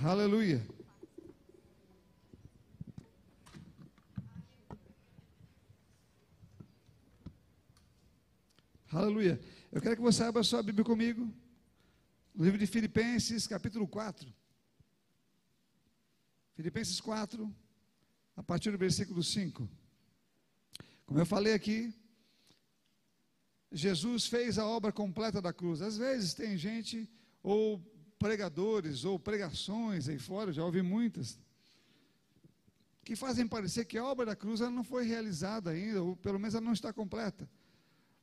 Aleluia. Aleluia. Eu quero que você abra sua Bíblia comigo. Livro de Filipenses, capítulo 4. Filipenses 4, a partir do versículo 5. Como eu falei aqui, Jesus fez a obra completa da cruz. Às vezes tem gente, ou pregadores, ou pregações aí fora, já ouvi muitas, que fazem parecer que a obra da cruz ela não foi realizada ainda, ou pelo menos ela não está completa.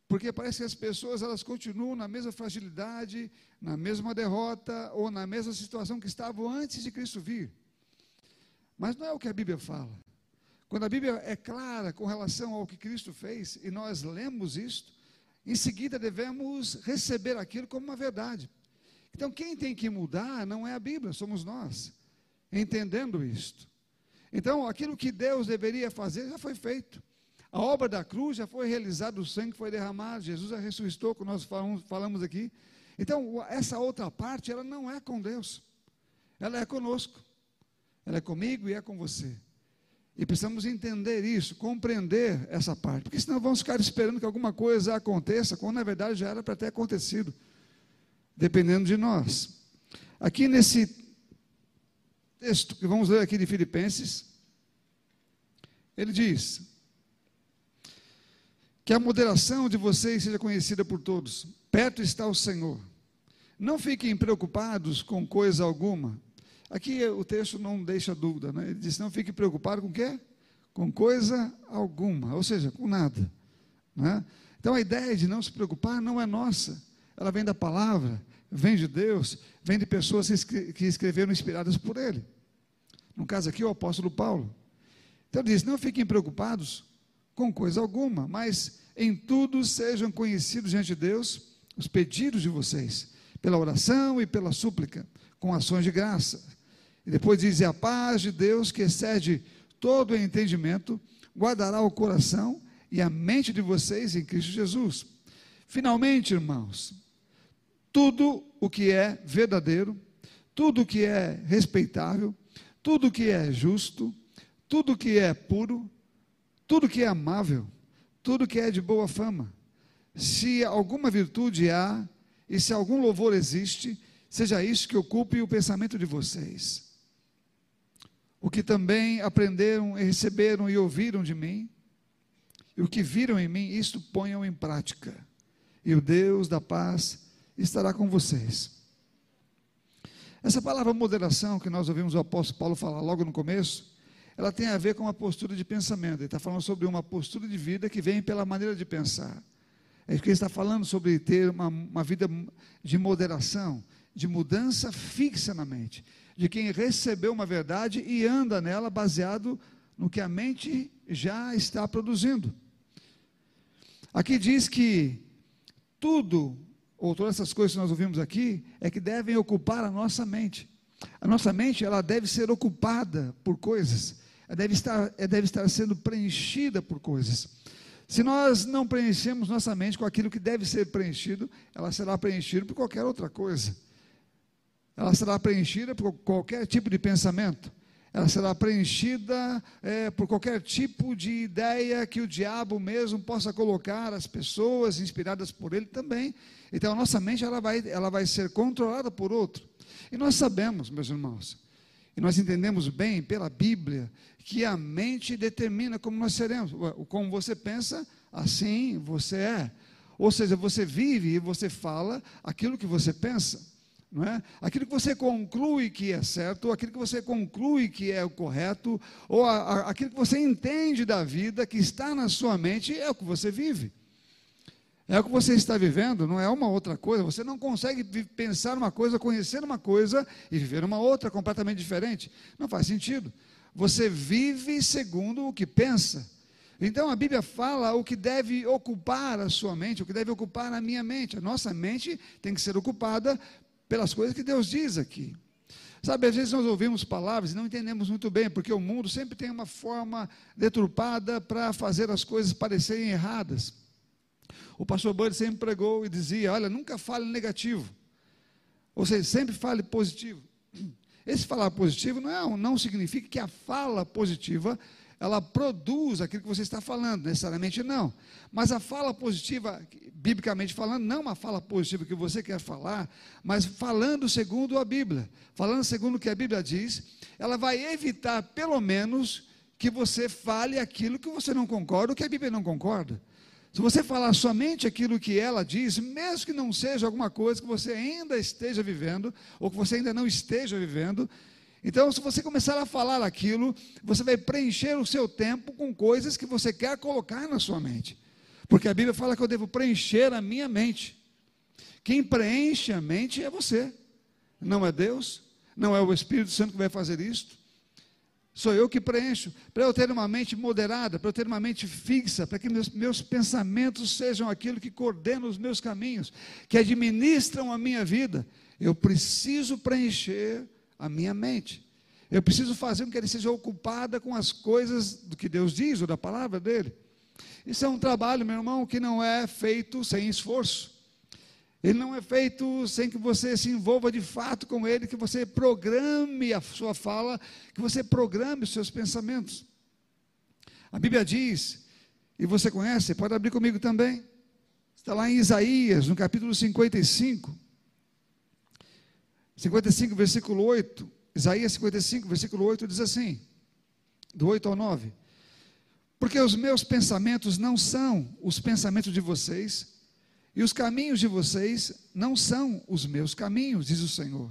Porque parece que as pessoas elas continuam na mesma fragilidade, na mesma derrota ou na mesma situação que estavam antes de Cristo vir. Mas não é o que a Bíblia fala. Quando a Bíblia é clara com relação ao que Cristo fez e nós lemos isto, em seguida devemos receber aquilo como uma verdade. Então quem tem que mudar não é a Bíblia, somos nós, entendendo isto. Então aquilo que Deus deveria fazer já foi feito. A obra da cruz já foi realizada, o sangue foi derramado, Jesus já ressuscitou, como nós falamos, falamos aqui. Então, essa outra parte, ela não é com Deus, ela é conosco, ela é comigo e é com você. E precisamos entender isso, compreender essa parte, porque senão vamos ficar esperando que alguma coisa aconteça, quando na verdade já era para ter acontecido, dependendo de nós. Aqui nesse texto que vamos ler aqui de Filipenses, ele diz: que a moderação de vocês seja conhecida por todos. Perto está o Senhor. Não fiquem preocupados com coisa alguma. Aqui o texto não deixa dúvida, né? Ele diz: não fiquem preocupados com o quê? Com coisa alguma, ou seja, com nada. Né? Então a ideia de não se preocupar não é nossa, ela vem da palavra, vem de Deus, vem de pessoas que escreveram inspiradas por Ele. No caso aqui, o apóstolo Paulo. Então ele diz: não fiquem preocupados com coisa alguma, mas em tudo sejam conhecidos diante de Deus os pedidos de vocês, pela oração e pela súplica, com ações de graça. E depois diz: e a paz de Deus, que excede todo o entendimento, guardará o coração e a mente de vocês em Cristo Jesus. Finalmente, irmãos, tudo o que é verdadeiro, tudo o que é respeitável, tudo o que é justo, tudo o que é puro, tudo que é amável, tudo que é de boa fama, se alguma virtude há e se algum louvor existe, seja isso que ocupe o pensamento de vocês. O que também aprenderam e receberam e ouviram de mim, e o que viram em mim, isto ponham em prática, e o Deus da paz estará com vocês. Essa palavra moderação que nós ouvimos o apóstolo Paulo falar logo no começo, ela tem a ver com uma postura de pensamento. Ele está falando sobre uma postura de vida que vem pela maneira de pensar. É que ele está falando sobre ter uma, uma vida de moderação, de mudança fixa na mente, de quem recebeu uma verdade e anda nela baseado no que a mente já está produzindo. Aqui diz que tudo, ou todas essas coisas que nós ouvimos aqui, é que devem ocupar a nossa mente. A nossa mente, ela deve ser ocupada por coisas deve estar, deve estar sendo preenchida por coisas. Se nós não preenchemos nossa mente com aquilo que deve ser preenchido, ela será preenchida por qualquer outra coisa. Ela será preenchida por qualquer tipo de pensamento. Ela será preenchida é, por qualquer tipo de ideia que o diabo mesmo possa colocar as pessoas inspiradas por ele também. Então a nossa mente ela vai, ela vai ser controlada por outro. E nós sabemos, meus irmãos, e nós entendemos bem pela Bíblia que a mente determina como nós seremos. Como você pensa, assim você é. Ou seja, você vive e você fala aquilo que você pensa. Não é? Aquilo que você conclui que é certo, ou aquilo que você conclui que é o correto, ou a, a, aquilo que você entende da vida que está na sua mente, é o que você vive. É o que você está vivendo, não é uma outra coisa. Você não consegue pensar uma coisa, conhecer uma coisa e viver uma outra completamente diferente. Não faz sentido. Você vive segundo o que pensa. Então a Bíblia fala o que deve ocupar a sua mente, o que deve ocupar a minha mente. A nossa mente tem que ser ocupada pelas coisas que Deus diz aqui. Sabe, às vezes nós ouvimos palavras e não entendemos muito bem, porque o mundo sempre tem uma forma deturpada para fazer as coisas parecerem erradas. O pastor Bud sempre pregou e dizia: Olha, nunca fale negativo. Ou seja, sempre fale positivo. Esse falar positivo não, é, não significa que a fala positiva ela produz aquilo que você está falando, necessariamente não. Mas a fala positiva, biblicamente falando, não uma fala positiva que você quer falar, mas falando segundo a Bíblia, falando segundo o que a Bíblia diz, ela vai evitar, pelo menos, que você fale aquilo que você não concorda, ou que a Bíblia não concorda. Se você falar somente aquilo que ela diz, mesmo que não seja alguma coisa que você ainda esteja vivendo, ou que você ainda não esteja vivendo, então, se você começar a falar aquilo, você vai preencher o seu tempo com coisas que você quer colocar na sua mente. Porque a Bíblia fala que eu devo preencher a minha mente. Quem preenche a mente é você, não é Deus, não é o Espírito Santo que vai fazer isto. Sou eu que preencho. Para eu ter uma mente moderada, para eu ter uma mente fixa, para que meus, meus pensamentos sejam aquilo que coordenam os meus caminhos, que administram a minha vida, eu preciso preencher a minha mente. Eu preciso fazer com que ele seja ocupada com as coisas do que Deus diz ou da palavra dele. Isso é um trabalho, meu irmão, que não é feito sem esforço. Ele não é feito sem que você se envolva de fato com ele, que você programe a sua fala, que você programe os seus pensamentos. A Bíblia diz, e você conhece, pode abrir comigo também. Está lá em Isaías, no capítulo 55. 55, versículo 8. Isaías 55, versículo 8 diz assim: do 8 ao 9. Porque os meus pensamentos não são os pensamentos de vocês, e os caminhos de vocês não são os meus caminhos, diz o Senhor.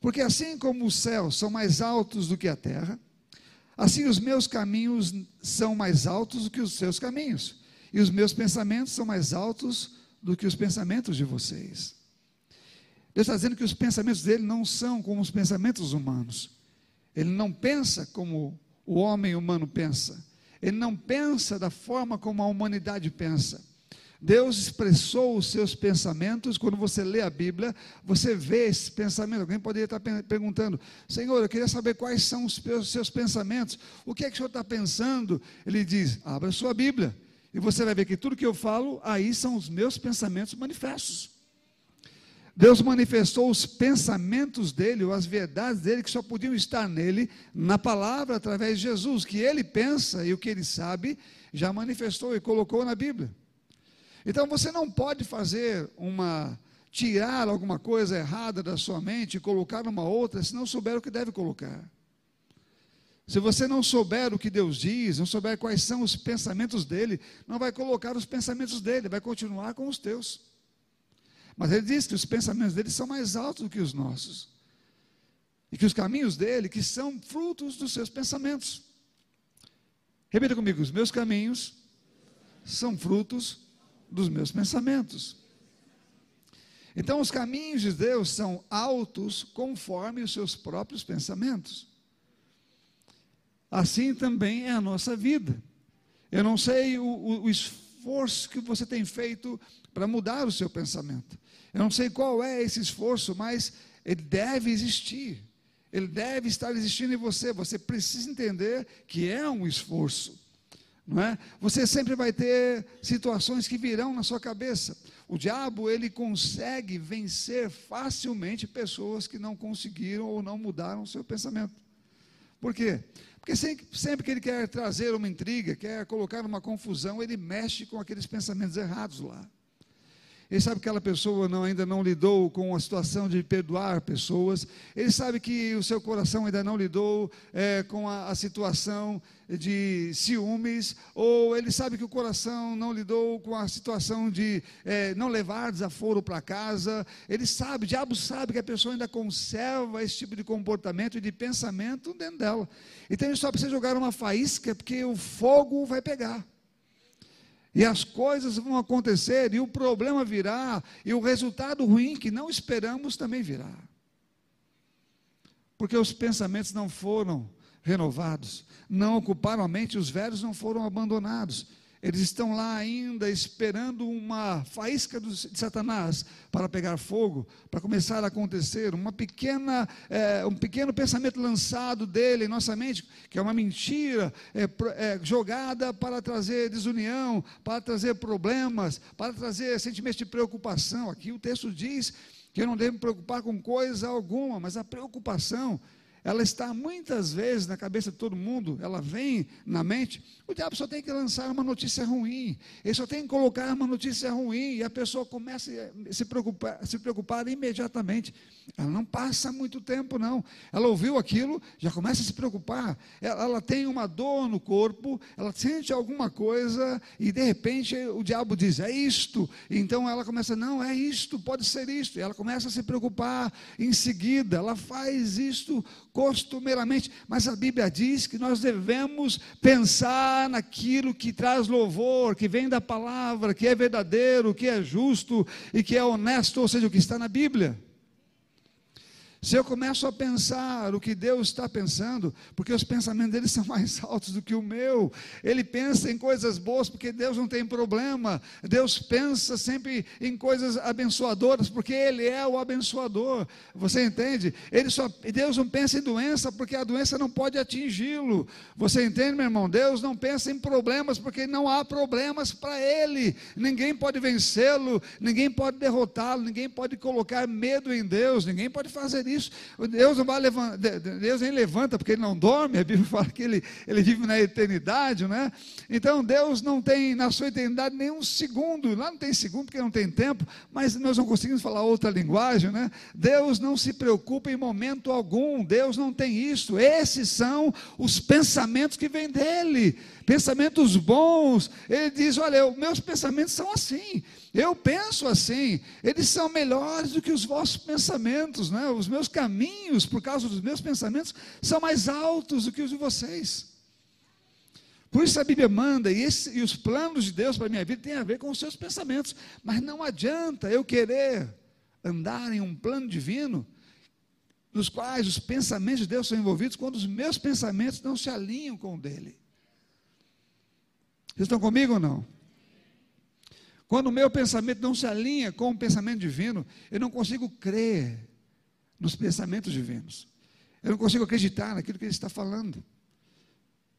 Porque assim como os céus são mais altos do que a terra, assim os meus caminhos são mais altos do que os seus caminhos, e os meus pensamentos são mais altos do que os pensamentos de vocês. Deus está dizendo que os pensamentos dele não são como os pensamentos humanos. Ele não pensa como o homem humano pensa. Ele não pensa da forma como a humanidade pensa. Deus expressou os seus pensamentos. Quando você lê a Bíblia, você vê esse pensamento. Alguém poderia estar perguntando: Senhor, eu queria saber quais são os seus pensamentos. O que é que o Senhor está pensando? Ele diz: Abra sua Bíblia. E você vai ver que tudo que eu falo, aí são os meus pensamentos manifestos. Deus manifestou os pensamentos dele, ou as verdades dele, que só podiam estar nele, na palavra, através de Jesus. que ele pensa e o que ele sabe, já manifestou e colocou na Bíblia. Então você não pode fazer uma tirar alguma coisa errada da sua mente e colocar numa outra, se não souber o que deve colocar. Se você não souber o que Deus diz, não souber quais são os pensamentos dele, não vai colocar os pensamentos dele, vai continuar com os teus. Mas ele diz que os pensamentos dele são mais altos do que os nossos. E que os caminhos dele, que são frutos dos seus pensamentos. Repita comigo: os meus caminhos são frutos dos meus pensamentos. Então, os caminhos de Deus são altos conforme os seus próprios pensamentos. Assim também é a nossa vida. Eu não sei o, o, o esforço que você tem feito para mudar o seu pensamento. Eu não sei qual é esse esforço, mas ele deve existir. Ele deve estar existindo em você. Você precisa entender que é um esforço não é? Você sempre vai ter situações que virão na sua cabeça. O diabo, ele consegue vencer facilmente pessoas que não conseguiram ou não mudaram o seu pensamento. Por quê? Porque sempre, sempre que ele quer trazer uma intriga, quer colocar uma confusão, ele mexe com aqueles pensamentos errados lá. Ele sabe que aquela pessoa não, ainda não lidou com a situação de perdoar pessoas. Ele sabe que o seu coração ainda não lidou é, com a, a, situação de ciúmes. Ou ele sabe que o coração não lidou com a situação de é, não levar desaforo para casa. Ele sabe, o diabo sabe que a pessoa ainda conserva esse tipo de comportamento e de pensamento dentro dela. Então ele só precisa jogar uma faísca porque o fogo vai pegar. E as coisas vão acontecer, e o problema virá, e o resultado ruim que não esperamos também virá. Porque os pensamentos não foram renovados, não ocuparam a mente, os velhos não foram abandonados. Eles estão lá ainda esperando uma faísca de Satanás para pegar fogo, para começar a acontecer, uma pequena, é, um pequeno pensamento lançado dele em nossa mente, que é uma mentira é, é, jogada para trazer desunião, para trazer problemas, para trazer sentimentos de preocupação. Aqui o texto diz que eu não devo me preocupar com coisa alguma, mas a preocupação ela está muitas vezes na cabeça de todo mundo, ela vem na mente, o diabo só tem que lançar uma notícia ruim, ele só tem que colocar uma notícia ruim, e a pessoa começa a se preocupar, se preocupar imediatamente. Ela não passa muito tempo, não. Ela ouviu aquilo, já começa a se preocupar. Ela, ela tem uma dor no corpo, ela sente alguma coisa, e de repente o diabo diz: é isto. Então ela começa, não, é isto, pode ser isto. E ela começa a se preocupar em seguida, ela faz isto costumeiramente, mas a Bíblia diz que nós devemos pensar naquilo que traz louvor, que vem da palavra, que é verdadeiro, que é justo e que é honesto, ou seja, o que está na Bíblia. Se eu começo a pensar o que Deus está pensando, porque os pensamentos dele são mais altos do que o meu, ele pensa em coisas boas, porque Deus não tem problema, Deus pensa sempre em coisas abençoadoras, porque Ele é o abençoador, você entende? Ele só, Deus não pensa em doença, porque a doença não pode atingi-lo, você entende, meu irmão? Deus não pensa em problemas, porque não há problemas para Ele, ninguém pode vencê-lo, ninguém pode derrotá-lo, ninguém pode colocar medo em Deus, ninguém pode fazer isso. Deus não vai levantar, Deus nem levanta porque ele não dorme, a Bíblia fala que ele, ele vive na eternidade, né? Então Deus não tem na sua eternidade nenhum segundo, lá não tem segundo porque não tem tempo, mas nós não conseguimos falar outra linguagem, né? Deus não se preocupa em momento algum, Deus não tem isso, esses são os pensamentos que vêm dele pensamentos bons. Ele diz: Olha, meus pensamentos são assim. Eu penso assim. Eles são melhores do que os vossos pensamentos. Né? Os meus caminhos, por causa dos meus pensamentos, são mais altos do que os de vocês. Por isso a Bíblia manda, e, esse, e os planos de Deus para a minha vida têm a ver com os seus pensamentos. Mas não adianta eu querer andar em um plano divino nos quais os pensamentos de Deus são envolvidos quando os meus pensamentos não se alinham com o dele. Vocês estão comigo ou não? Quando o meu pensamento não se alinha com o pensamento divino, eu não consigo crer nos pensamentos divinos. Eu não consigo acreditar naquilo que ele está falando.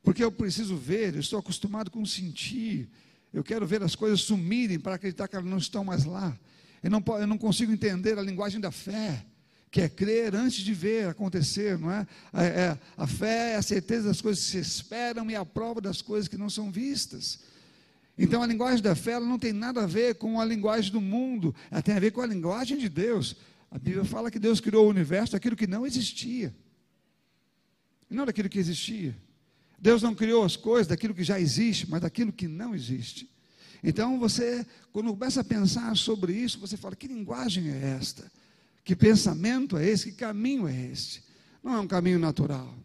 Porque eu preciso ver, eu estou acostumado com sentir. Eu quero ver as coisas sumirem para acreditar que elas não estão mais lá. Eu não, eu não consigo entender a linguagem da fé que é crer antes de ver acontecer, não é? É, é? A fé é a certeza das coisas que se esperam e a prova das coisas que não são vistas. Então a linguagem da fé não tem nada a ver com a linguagem do mundo, ela tem a ver com a linguagem de Deus. A Bíblia fala que Deus criou o universo daquilo que não existia, e não daquilo que existia. Deus não criou as coisas daquilo que já existe, mas daquilo que não existe. Então você, quando começa a pensar sobre isso, você fala: que linguagem é esta? Que pensamento é esse? Que caminho é esse? Não é um caminho natural.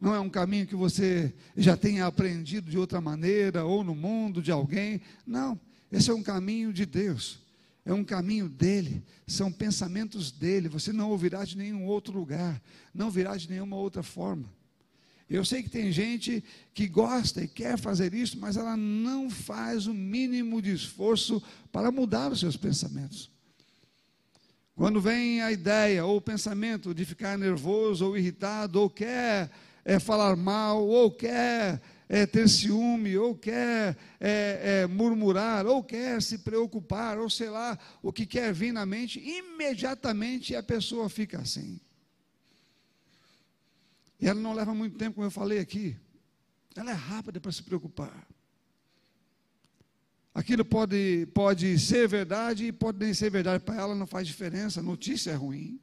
Não é um caminho que você já tenha aprendido de outra maneira ou no mundo de alguém. Não. Esse é um caminho de Deus. É um caminho dele. São pensamentos dele. Você não ouvirá de nenhum outro lugar. Não virá de nenhuma outra forma. Eu sei que tem gente que gosta e quer fazer isso, mas ela não faz o mínimo de esforço para mudar os seus pensamentos. Quando vem a ideia ou o pensamento de ficar nervoso ou irritado, ou quer é, falar mal, ou quer é, ter ciúme, ou quer é, é, murmurar, ou quer se preocupar, ou sei lá, o que quer vir na mente, imediatamente a pessoa fica assim. E ela não leva muito tempo, como eu falei aqui. Ela é rápida para se preocupar. Aquilo pode, pode ser verdade e pode nem ser verdade. Para ela não faz diferença, a notícia é ruim.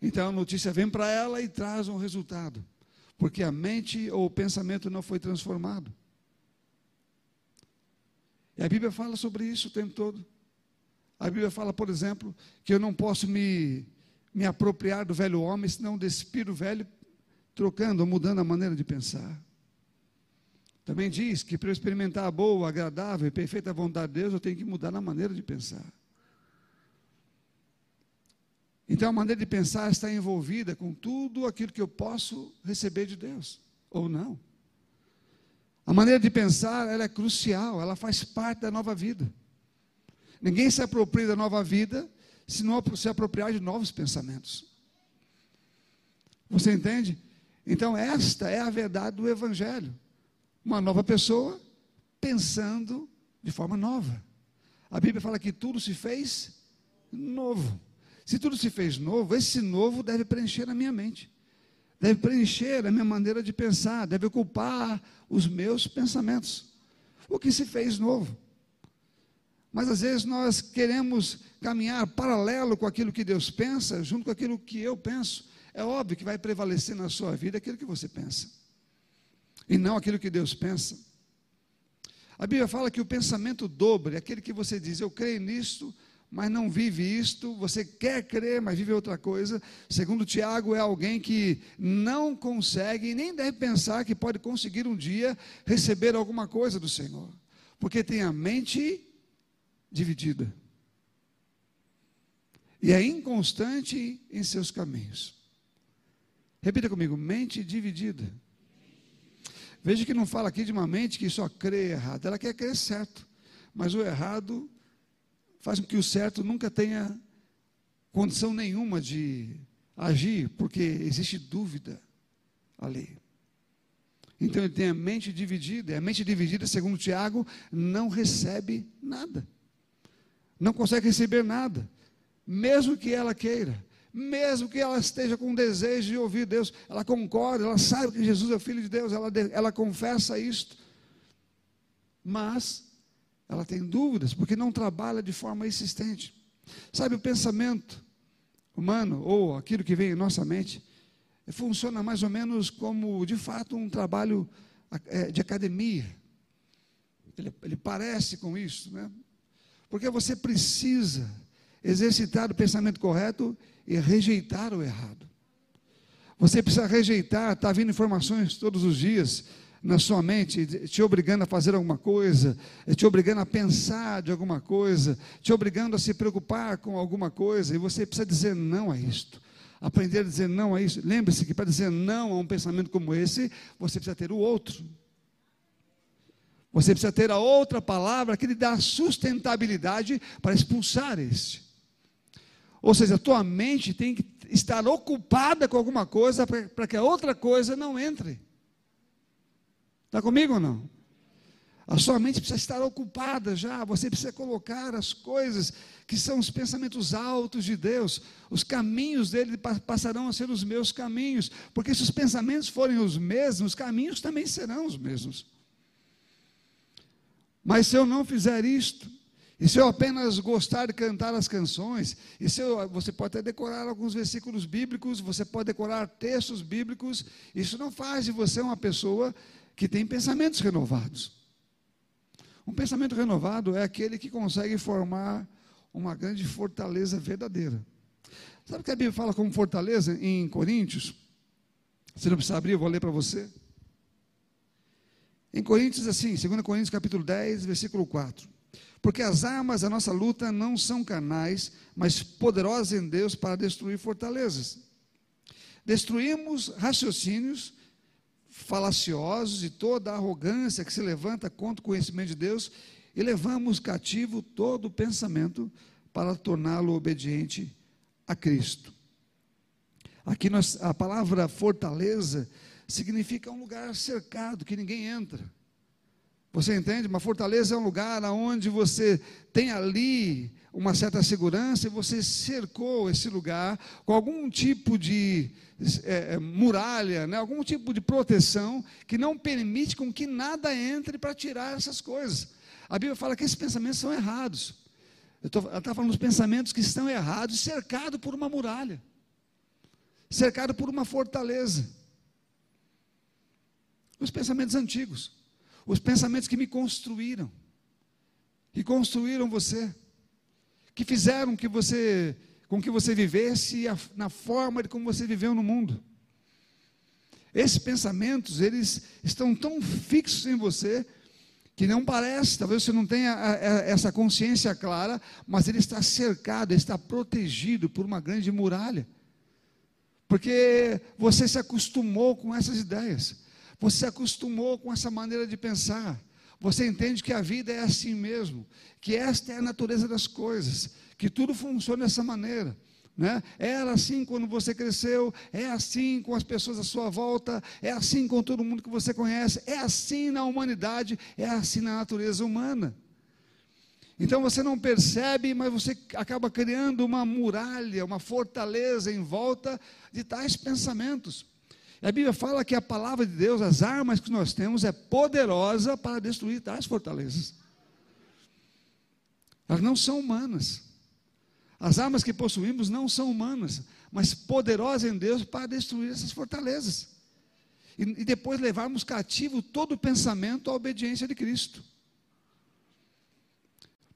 Então a notícia vem para ela e traz um resultado. Porque a mente ou o pensamento não foi transformado. E a Bíblia fala sobre isso o tempo todo. A Bíblia fala, por exemplo, que eu não posso me, me apropriar do velho homem, senão despir o velho, trocando mudando a maneira de pensar. Também diz que para eu experimentar a boa, agradável e perfeita vontade de Deus, eu tenho que mudar na maneira de pensar. Então a maneira de pensar está envolvida com tudo aquilo que eu posso receber de Deus, ou não. A maneira de pensar, ela é crucial, ela faz parte da nova vida. Ninguém se apropria da nova vida se não se apropriar de novos pensamentos. Você entende? Então, esta é a verdade do Evangelho uma nova pessoa pensando de forma nova. A Bíblia fala que tudo se fez novo. Se tudo se fez novo, esse novo deve preencher a minha mente. deve preencher a minha maneira de pensar, deve ocupar os meus pensamentos. O que se fez novo? Mas às vezes nós queremos caminhar paralelo com aquilo que Deus pensa, junto com aquilo que eu penso. É óbvio que vai prevalecer na sua vida aquilo que você pensa, e não aquilo que Deus pensa. A Bíblia fala que o pensamento dobre, aquele que você diz, eu creio nisto, mas não vive isto, você quer crer, mas vive outra coisa. Segundo Tiago, é alguém que não consegue nem deve pensar que pode conseguir um dia receber alguma coisa do Senhor, porque tem a mente dividida e é inconstante em seus caminhos. Repita comigo: mente dividida. Veja que não fala aqui de uma mente que só crê errado, ela quer crer certo, mas o errado faz com que o certo nunca tenha condição nenhuma de agir, porque existe dúvida ali. Então ele tem a mente dividida, e a mente dividida, segundo Tiago, não recebe nada, não consegue receber nada, mesmo que ela queira, mesmo que ela esteja com desejo de ouvir Deus, ela concorda, ela sabe que Jesus é o Filho de Deus, ela, ela confessa isto, mas ela tem dúvidas, porque não trabalha de forma insistente. Sabe, o pensamento humano, ou aquilo que vem em nossa mente, funciona mais ou menos como, de fato, um trabalho é, de academia. Ele, ele parece com isso, né? Porque você precisa exercitar o pensamento correto e rejeitar o errado. Você precisa rejeitar, está vindo informações todos os dias na sua mente, te obrigando a fazer alguma coisa, te obrigando a pensar de alguma coisa, te obrigando a se preocupar com alguma coisa, e você precisa dizer não a isto. Aprender a dizer não a isso. Lembre-se que para dizer não a um pensamento como esse, você precisa ter o outro. Você precisa ter a outra palavra que lhe dá sustentabilidade para expulsar este. Ou seja, a tua mente tem que estar ocupada com alguma coisa para que a outra coisa não entre. Está comigo ou não? A sua mente precisa estar ocupada já, você precisa colocar as coisas que são os pensamentos altos de Deus, os caminhos dele passarão a ser os meus caminhos, porque se os pensamentos forem os mesmos, os caminhos também serão os mesmos. Mas se eu não fizer isto, e se eu apenas gostar de cantar as canções, e se eu, você pode até decorar alguns versículos bíblicos, você pode decorar textos bíblicos, isso não faz de você uma pessoa que tem pensamentos renovados. Um pensamento renovado é aquele que consegue formar uma grande fortaleza verdadeira. Sabe o que a Bíblia fala como fortaleza em Coríntios? Você não precisa abrir, eu vou ler para você. Em Coríntios, assim, 2 Coríntios capítulo 10, versículo 4. Porque as armas da nossa luta não são carnais, mas poderosas em Deus para destruir fortalezas. Destruímos raciocínios falaciosos e toda a arrogância que se levanta contra o conhecimento de Deus e levamos cativo todo o pensamento para torná-lo obediente a Cristo. Aqui nós, a palavra fortaleza significa um lugar cercado que ninguém entra. Você entende? Uma fortaleza é um lugar onde você tem ali uma certa segurança e você cercou esse lugar com algum tipo de é, é, muralha, né? algum tipo de proteção que não permite com que nada entre para tirar essas coisas. A Bíblia fala que esses pensamentos são errados. Tô, ela está falando dos pensamentos que estão errados, cercado por uma muralha, cercado por uma fortaleza. Os pensamentos antigos os pensamentos que me construíram, que construíram você, que fizeram que você, com que você vivesse na forma de como você viveu no mundo. Esses pensamentos, eles estão tão fixos em você que não parece, talvez você não tenha essa consciência clara, mas ele está cercado, ele está protegido por uma grande muralha. Porque você se acostumou com essas ideias. Você se acostumou com essa maneira de pensar. Você entende que a vida é assim mesmo, que esta é a natureza das coisas, que tudo funciona dessa maneira. Né? Era assim quando você cresceu, é assim com as pessoas à sua volta, é assim com todo mundo que você conhece, é assim na humanidade, é assim na natureza humana. Então você não percebe, mas você acaba criando uma muralha, uma fortaleza em volta de tais pensamentos. A Bíblia fala que a palavra de Deus, as armas que nós temos, é poderosa para destruir tais fortalezas. Elas não são humanas. As armas que possuímos não são humanas, mas poderosas em Deus para destruir essas fortalezas. E, e depois levarmos cativo todo o pensamento à obediência de Cristo.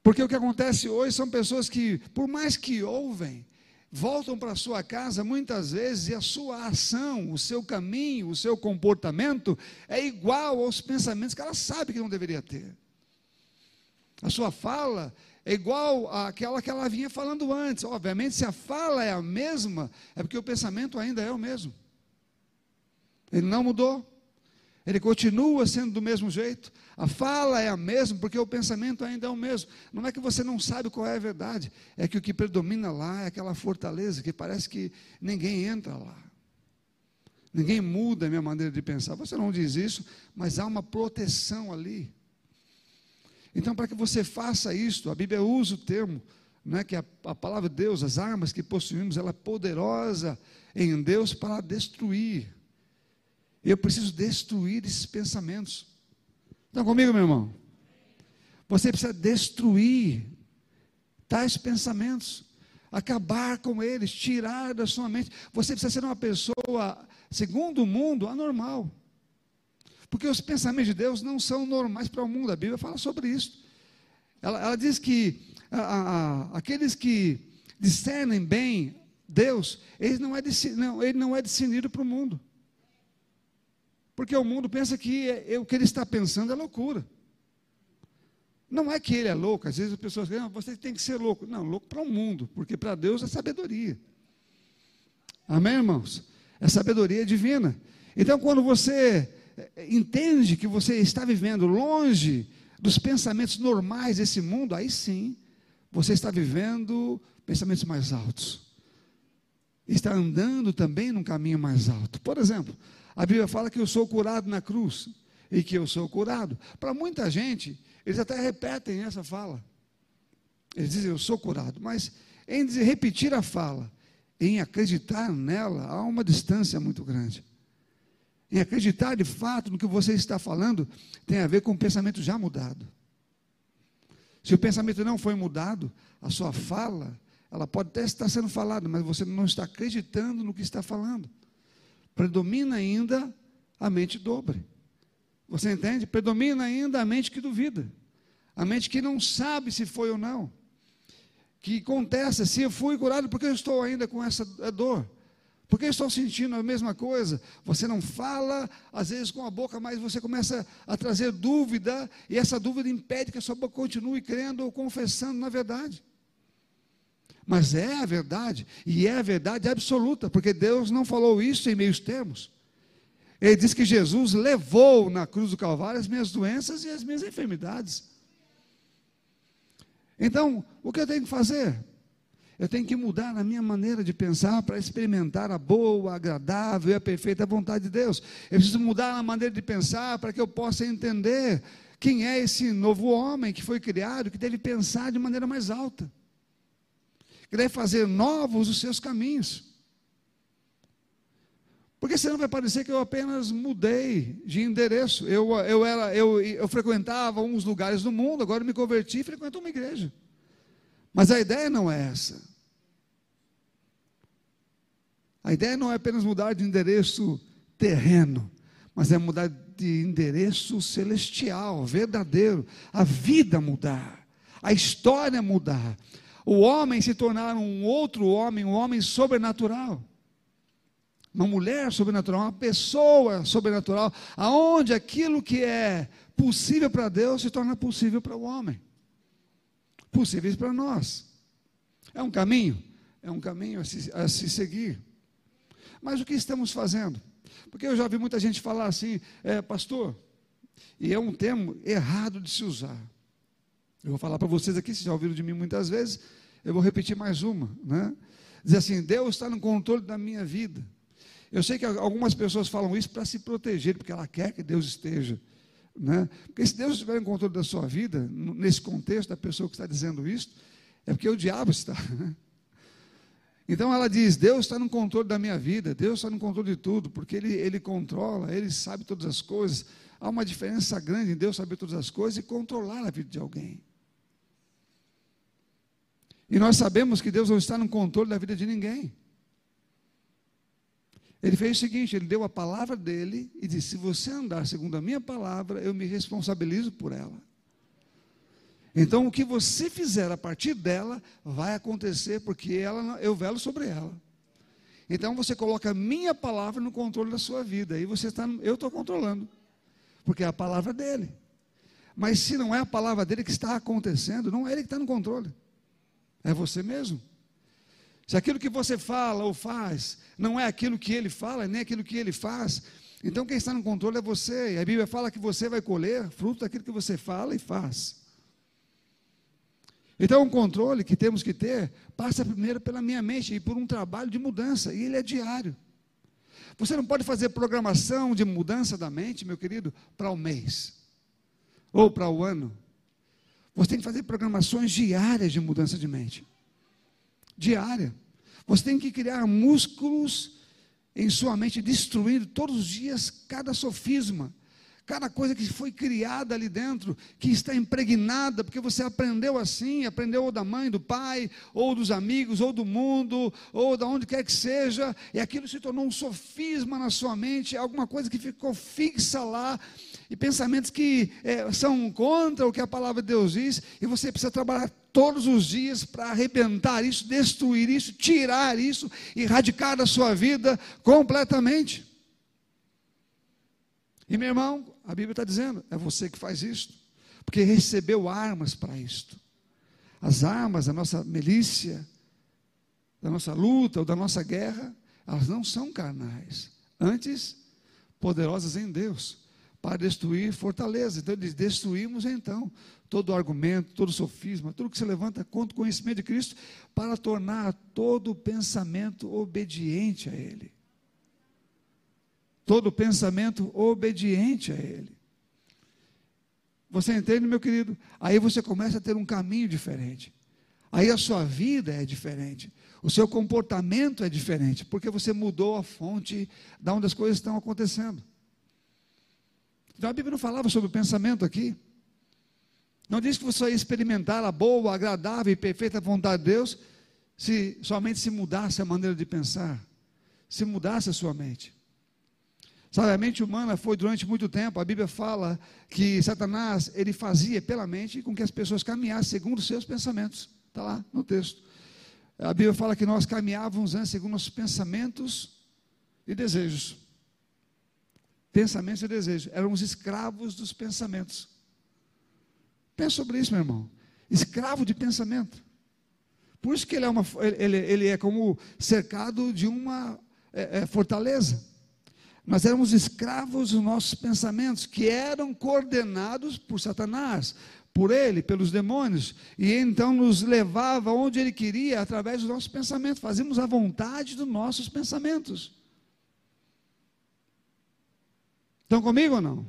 Porque o que acontece hoje são pessoas que, por mais que ouvem, voltam para sua casa muitas vezes e a sua ação, o seu caminho, o seu comportamento é igual aos pensamentos que ela sabe que não deveria ter. A sua fala é igual àquela que ela vinha falando antes. Obviamente, se a fala é a mesma, é porque o pensamento ainda é o mesmo. Ele não mudou. Ele continua sendo do mesmo jeito. A fala é a mesma, porque o pensamento ainda é o mesmo. Não é que você não sabe qual é a verdade, é que o que predomina lá é aquela fortaleza que parece que ninguém entra lá. Ninguém muda a minha maneira de pensar. Você não diz isso, mas há uma proteção ali. Então, para que você faça isso, a Bíblia usa o termo, né, que a, a palavra de Deus, as armas que possuímos, ela é poderosa em Deus para destruir. Eu preciso destruir esses pensamentos. Estão comigo, meu irmão? Você precisa destruir tais pensamentos, acabar com eles, tirar da sua mente. Você precisa ser uma pessoa, segundo o mundo, anormal. Porque os pensamentos de Deus não são normais para o mundo. A Bíblia fala sobre isso. Ela, ela diz que a, a, aqueles que discernem bem Deus, não é, não, ele não é discernido para o mundo. Porque o mundo pensa que é, é, o que ele está pensando é loucura. Não é que ele é louco, às vezes as pessoas dizem, você tem que ser louco. Não, louco para o mundo, porque para Deus é sabedoria. Amém, irmãos? É sabedoria divina. Então, quando você entende que você está vivendo longe dos pensamentos normais desse mundo, aí sim, você está vivendo pensamentos mais altos. Está andando também num caminho mais alto. Por exemplo, a Bíblia fala que eu sou curado na cruz e que eu sou curado. Para muita gente, eles até repetem essa fala. Eles dizem eu sou curado, mas em repetir a fala, em acreditar nela, há uma distância muito grande em acreditar de fato no que você está falando, tem a ver com o pensamento já mudado. Se o pensamento não foi mudado, a sua fala, ela pode até estar sendo falada, mas você não está acreditando no que está falando. Predomina ainda a mente dobre. Você entende? Predomina ainda a mente que duvida. A mente que não sabe se foi ou não. Que contesta se eu fui curado porque eu estou ainda com essa dor. Porque estou sentindo a mesma coisa. Você não fala, às vezes, com a boca, mas você começa a trazer dúvida, e essa dúvida impede que a sua boca continue crendo ou confessando na verdade. Mas é a verdade, e é a verdade absoluta, porque Deus não falou isso em meios termos. Ele diz que Jesus levou na cruz do Calvário as minhas doenças e as minhas enfermidades. Então, o que eu tenho que fazer? Eu tenho que mudar a minha maneira de pensar para experimentar a boa, agradável e a perfeita vontade de Deus. Eu preciso mudar a maneira de pensar para que eu possa entender quem é esse novo homem que foi criado, que deve pensar de maneira mais alta, que deve fazer novos os seus caminhos. Porque senão vai parecer que eu apenas mudei de endereço. Eu, eu, era, eu, eu frequentava uns lugares do mundo, agora me converti e frequento uma igreja. Mas a ideia não é essa. A ideia não é apenas mudar de endereço terreno, mas é mudar de endereço celestial, verdadeiro. A vida mudar, a história mudar. O homem se tornar um outro homem, um homem sobrenatural. Uma mulher sobrenatural, uma pessoa sobrenatural, aonde aquilo que é possível para Deus se torna possível para o homem. Possíveis para nós. É um caminho, é um caminho a se, a se seguir. Mas o que estamos fazendo? Porque eu já vi muita gente falar assim, é, pastor, e é um termo errado de se usar. Eu vou falar para vocês aqui, vocês já ouviram de mim muitas vezes, eu vou repetir mais uma, né? Dizer assim, Deus está no controle da minha vida. Eu sei que algumas pessoas falam isso para se proteger, porque ela quer que Deus esteja. Né? Porque se Deus estiver em controle da sua vida, nesse contexto da pessoa que está dizendo isso, é porque o diabo está. Né? Então ela diz: Deus está no controle da minha vida, Deus está no controle de tudo, porque Ele, ele controla, Ele sabe todas as coisas. Há uma diferença grande em Deus saber todas as coisas e controlar a vida de alguém. E nós sabemos que Deus não está no controle da vida de ninguém. Ele fez o seguinte: ele deu a palavra dele e disse: Se você andar segundo a minha palavra, eu me responsabilizo por ela. Então, o que você fizer a partir dela vai acontecer, porque ela, eu velo sobre ela. Então, você coloca a minha palavra no controle da sua vida. E você está, eu estou controlando, porque é a palavra dele. Mas se não é a palavra dele que está acontecendo, não é ele que está no controle, é você mesmo. Se aquilo que você fala ou faz não é aquilo que ele fala, nem aquilo que ele faz, então quem está no controle é você. E a Bíblia fala que você vai colher fruto daquilo que você fala e faz. Então, o controle que temos que ter passa primeiro pela minha mente e por um trabalho de mudança, e ele é diário. Você não pode fazer programação de mudança da mente, meu querido, para o mês ou para o ano. Você tem que fazer programações diárias de mudança de mente diária. Você tem que criar músculos em sua mente, destruindo todos os dias cada sofisma, cada coisa que foi criada ali dentro, que está impregnada, porque você aprendeu assim, aprendeu ou da mãe, do pai, ou dos amigos, ou do mundo, ou da onde quer que seja, e aquilo se tornou um sofisma na sua mente, alguma coisa que ficou fixa lá, e pensamentos que é, são contra o que a palavra de Deus diz, e você precisa trabalhar todos os dias para arrebentar isso, destruir isso, tirar isso, erradicar da sua vida completamente. E meu irmão, a Bíblia está dizendo, é você que faz isto, porque recebeu armas para isto. As armas da nossa milícia, da nossa luta ou da nossa guerra, elas não são carnais, antes poderosas em Deus para destruir fortaleza. Então, destruímos então todo argumento, todo sofisma, tudo que se levanta contra o conhecimento de Cristo, para tornar todo pensamento obediente a Ele. Todo pensamento obediente a Ele. Você entende, meu querido? Aí você começa a ter um caminho diferente. Aí a sua vida é diferente. O seu comportamento é diferente, porque você mudou a fonte da onde as coisas estão acontecendo. Então a Bíblia não falava sobre o pensamento aqui. Não diz que você ia experimentar a boa, agradável e perfeita vontade de Deus se somente se mudasse a maneira de pensar, se mudasse a sua mente. Sabe, a mente humana foi durante muito tempo, a Bíblia fala que Satanás, ele fazia pela mente com que as pessoas caminhassem segundo os seus pensamentos. Está lá no texto. A Bíblia fala que nós caminhávamos antes segundo nossos pensamentos e desejos. Pensamentos e desejos. Éramos escravos dos pensamentos. Pensa sobre isso, meu irmão. Escravo de pensamento. Por isso que ele é, uma, ele, ele é como cercado de uma é, é, fortaleza. Nós éramos escravos dos nossos pensamentos, que eram coordenados por Satanás, por ele, pelos demônios, e então nos levava onde ele queria através dos nossos pensamentos. Fazíamos a vontade dos nossos pensamentos. Estão comigo ou não?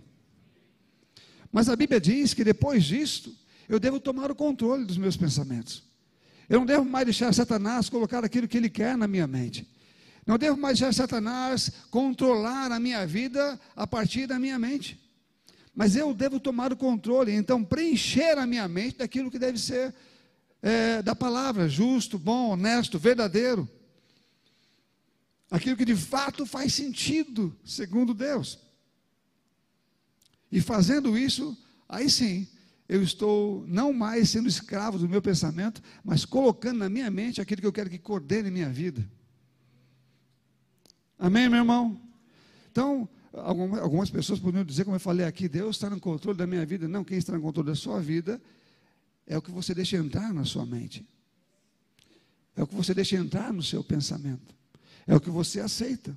Mas a Bíblia diz que depois disto, eu devo tomar o controle dos meus pensamentos. Eu não devo mais deixar Satanás colocar aquilo que ele quer na minha mente. Não devo mais deixar Satanás controlar a minha vida a partir da minha mente. Mas eu devo tomar o controle, então preencher a minha mente daquilo que deve ser é, da palavra, justo, bom, honesto, verdadeiro. Aquilo que de fato faz sentido, segundo Deus. E fazendo isso, aí sim, eu estou não mais sendo escravo do meu pensamento, mas colocando na minha mente aquilo que eu quero que coordene minha vida. Amém, meu irmão? Então, algumas pessoas poderiam dizer, como eu falei aqui, Deus está no controle da minha vida. Não, quem está no controle da sua vida é o que você deixa entrar na sua mente. É o que você deixa entrar no seu pensamento. É o que você aceita.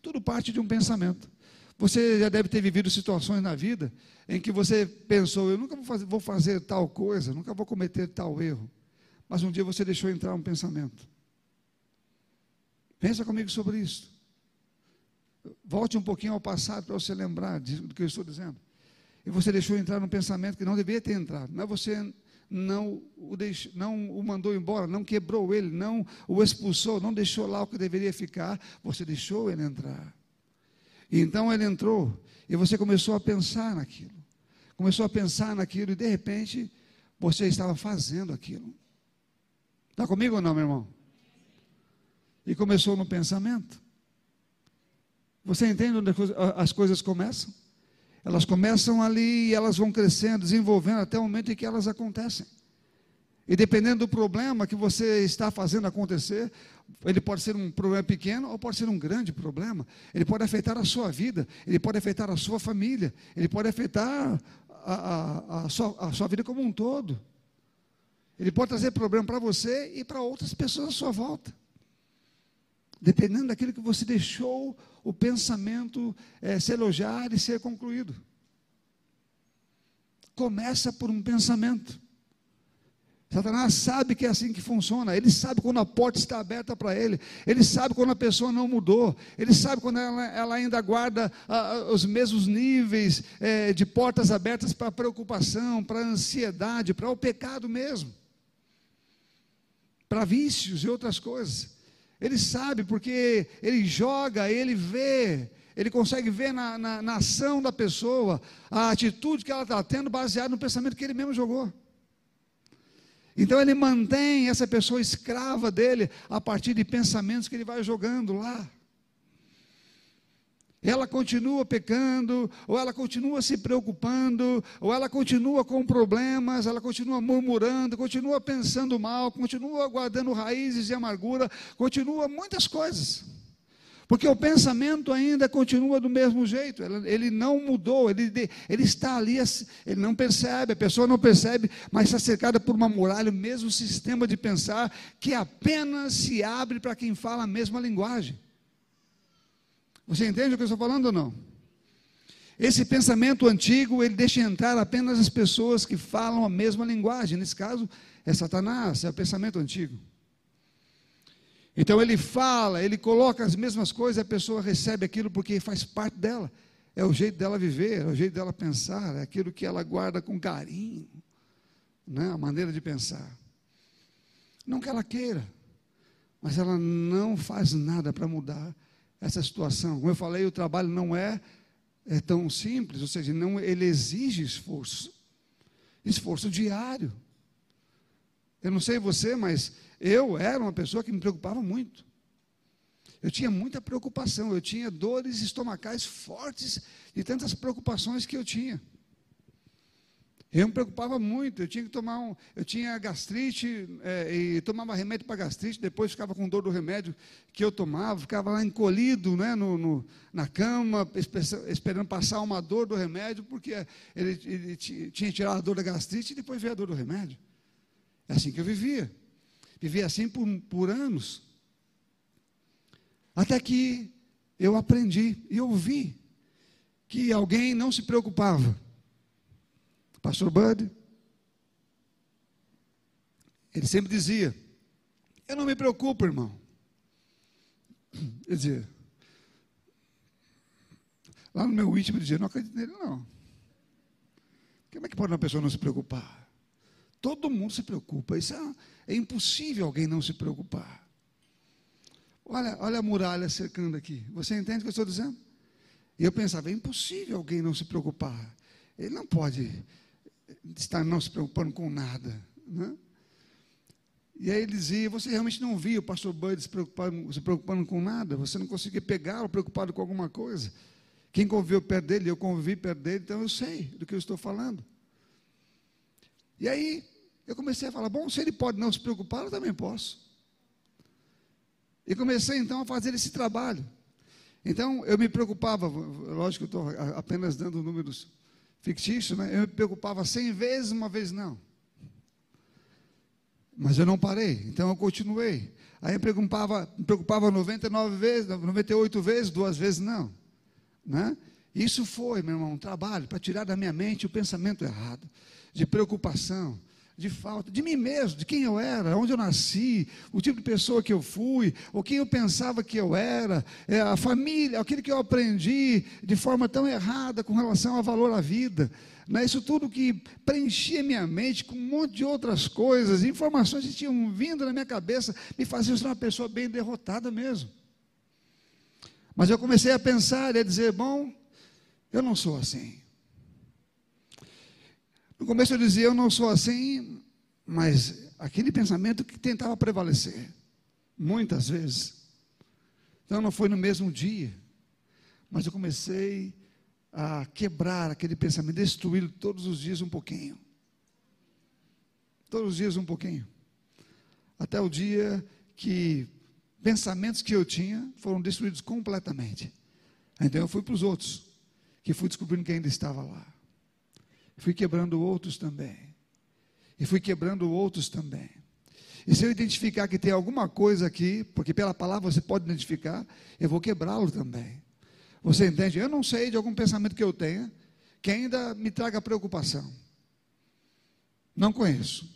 Tudo parte de um pensamento. Você já deve ter vivido situações na vida em que você pensou, eu nunca vou fazer, vou fazer tal coisa, nunca vou cometer tal erro. Mas um dia você deixou entrar um pensamento. Pensa comigo sobre isso. Volte um pouquinho ao passado para você lembrar do que eu estou dizendo. E você deixou entrar um pensamento que não deveria ter entrado. É você não o, deixou, não o mandou embora, não quebrou ele, não o expulsou, não deixou lá o que deveria ficar, você deixou ele entrar. Então ele entrou, e você começou a pensar naquilo. Começou a pensar naquilo, e de repente, você estava fazendo aquilo. Está comigo ou não, meu irmão? E começou no pensamento. Você entende onde as coisas começam? Elas começam ali e elas vão crescendo, desenvolvendo até o momento em que elas acontecem. E dependendo do problema que você está fazendo acontecer, ele pode ser um problema pequeno ou pode ser um grande problema. Ele pode afetar a sua vida, ele pode afetar a sua família, ele pode afetar a, a, a, sua, a sua vida como um todo. Ele pode trazer problema para você e para outras pessoas à sua volta. Dependendo daquilo que você deixou o pensamento é, se elogiar e ser concluído. Começa por um pensamento. Satanás sabe que é assim que funciona. Ele sabe quando a porta está aberta para ele. Ele sabe quando a pessoa não mudou. Ele sabe quando ela, ela ainda guarda ah, os mesmos níveis é, de portas abertas para preocupação, para ansiedade, para o pecado mesmo, para vícios e outras coisas. Ele sabe porque ele joga, ele vê, ele consegue ver na, na, na ação da pessoa a atitude que ela está tendo baseada no pensamento que ele mesmo jogou. Então ele mantém essa pessoa escrava dele a partir de pensamentos que ele vai jogando lá ela continua pecando, ou ela continua se preocupando, ou ela continua com problemas, ela continua murmurando, continua pensando mal, continua guardando raízes de amargura, continua muitas coisas. Porque o pensamento ainda continua do mesmo jeito, ele não mudou, ele, ele está ali, ele não percebe, a pessoa não percebe, mas está cercada por uma muralha, o mesmo sistema de pensar que apenas se abre para quem fala a mesma linguagem. Você entende o que eu estou falando ou não? Esse pensamento antigo, ele deixa entrar apenas as pessoas que falam a mesma linguagem. Nesse caso, é Satanás, é o pensamento antigo. Então ele fala, ele coloca as mesmas coisas, a pessoa recebe aquilo porque faz parte dela. É o jeito dela viver, é o jeito dela pensar, é aquilo que ela guarda com carinho, né? a maneira de pensar. Não que ela queira, mas ela não faz nada para mudar essa situação. Como eu falei, o trabalho não é, é tão simples, ou seja, não, ele exige esforço, esforço diário. Eu não sei você, mas eu era uma pessoa que me preocupava muito. Eu tinha muita preocupação, eu tinha dores estomacais fortes de tantas preocupações que eu tinha. Eu me preocupava muito, eu tinha que tomar um, eu tinha gastrite é, e tomava remédio para gastrite, depois ficava com dor do remédio que eu tomava, ficava lá encolhido né, no, no na cama, esperando passar uma dor do remédio, porque ele, ele tinha tirado a dor da gastrite e depois veio a dor do remédio. É assim que eu vivia. Vivia assim por, por anos. Até que eu aprendi e ouvi que alguém não se preocupava Pastor Bud, ele sempre dizia: Eu não me preocupo, irmão. Quer dizer, lá no meu íntimo, ele dizia: Não acredito nele, não. Como é que pode uma pessoa não se preocupar? Todo mundo se preocupa. Isso é, é impossível alguém não se preocupar. Olha, olha a muralha cercando aqui. Você entende o que eu estou dizendo? E eu pensava, é impossível alguém não se preocupar. Ele não pode estar não se preocupando com nada. Né? E aí ele dizia: Você realmente não via o pastor Bud se preocupando, se preocupando com nada? Você não conseguia pegá-lo preocupado com alguma coisa? Quem conviveu perto dele, eu convivi perto dele, então eu sei do que eu estou falando. E aí eu comecei a falar: Bom, se ele pode não se preocupar, eu também posso. E comecei então a fazer esse trabalho. Então eu me preocupava, lógico que eu estou apenas dando números fictício, né? eu me preocupava cem vezes, uma vez não. Mas eu não parei, então eu continuei. Aí eu preocupava, me preocupava 99 vezes, 98 vezes, duas vezes não. Né? Isso foi, meu irmão, um trabalho para tirar da minha mente o pensamento errado, de preocupação, de falta, de mim mesmo, de quem eu era, onde eu nasci, o tipo de pessoa que eu fui, ou quem eu pensava que eu era, é, a família, aquilo que eu aprendi de forma tão errada com relação ao valor à vida, Né? Isso tudo que preenchia minha mente com um monte de outras coisas, informações que tinham vindo na minha cabeça, me faziam ser uma pessoa bem derrotada mesmo. Mas eu comecei a pensar e a dizer: bom, eu não sou assim. No começo eu dizia: eu não sou assim, mas aquele pensamento que tentava prevalecer, muitas vezes. Então não foi no mesmo dia, mas eu comecei a quebrar aquele pensamento, destruí-lo todos os dias um pouquinho. Todos os dias um pouquinho. Até o dia que pensamentos que eu tinha foram destruídos completamente. Então eu fui para os outros, que fui descobrindo quem ainda estava lá. Fui quebrando outros também. E fui quebrando outros também. E se eu identificar que tem alguma coisa aqui, porque pela palavra você pode identificar, eu vou quebrá-lo também. Você entende? Eu não sei de algum pensamento que eu tenha que ainda me traga preocupação. Não conheço.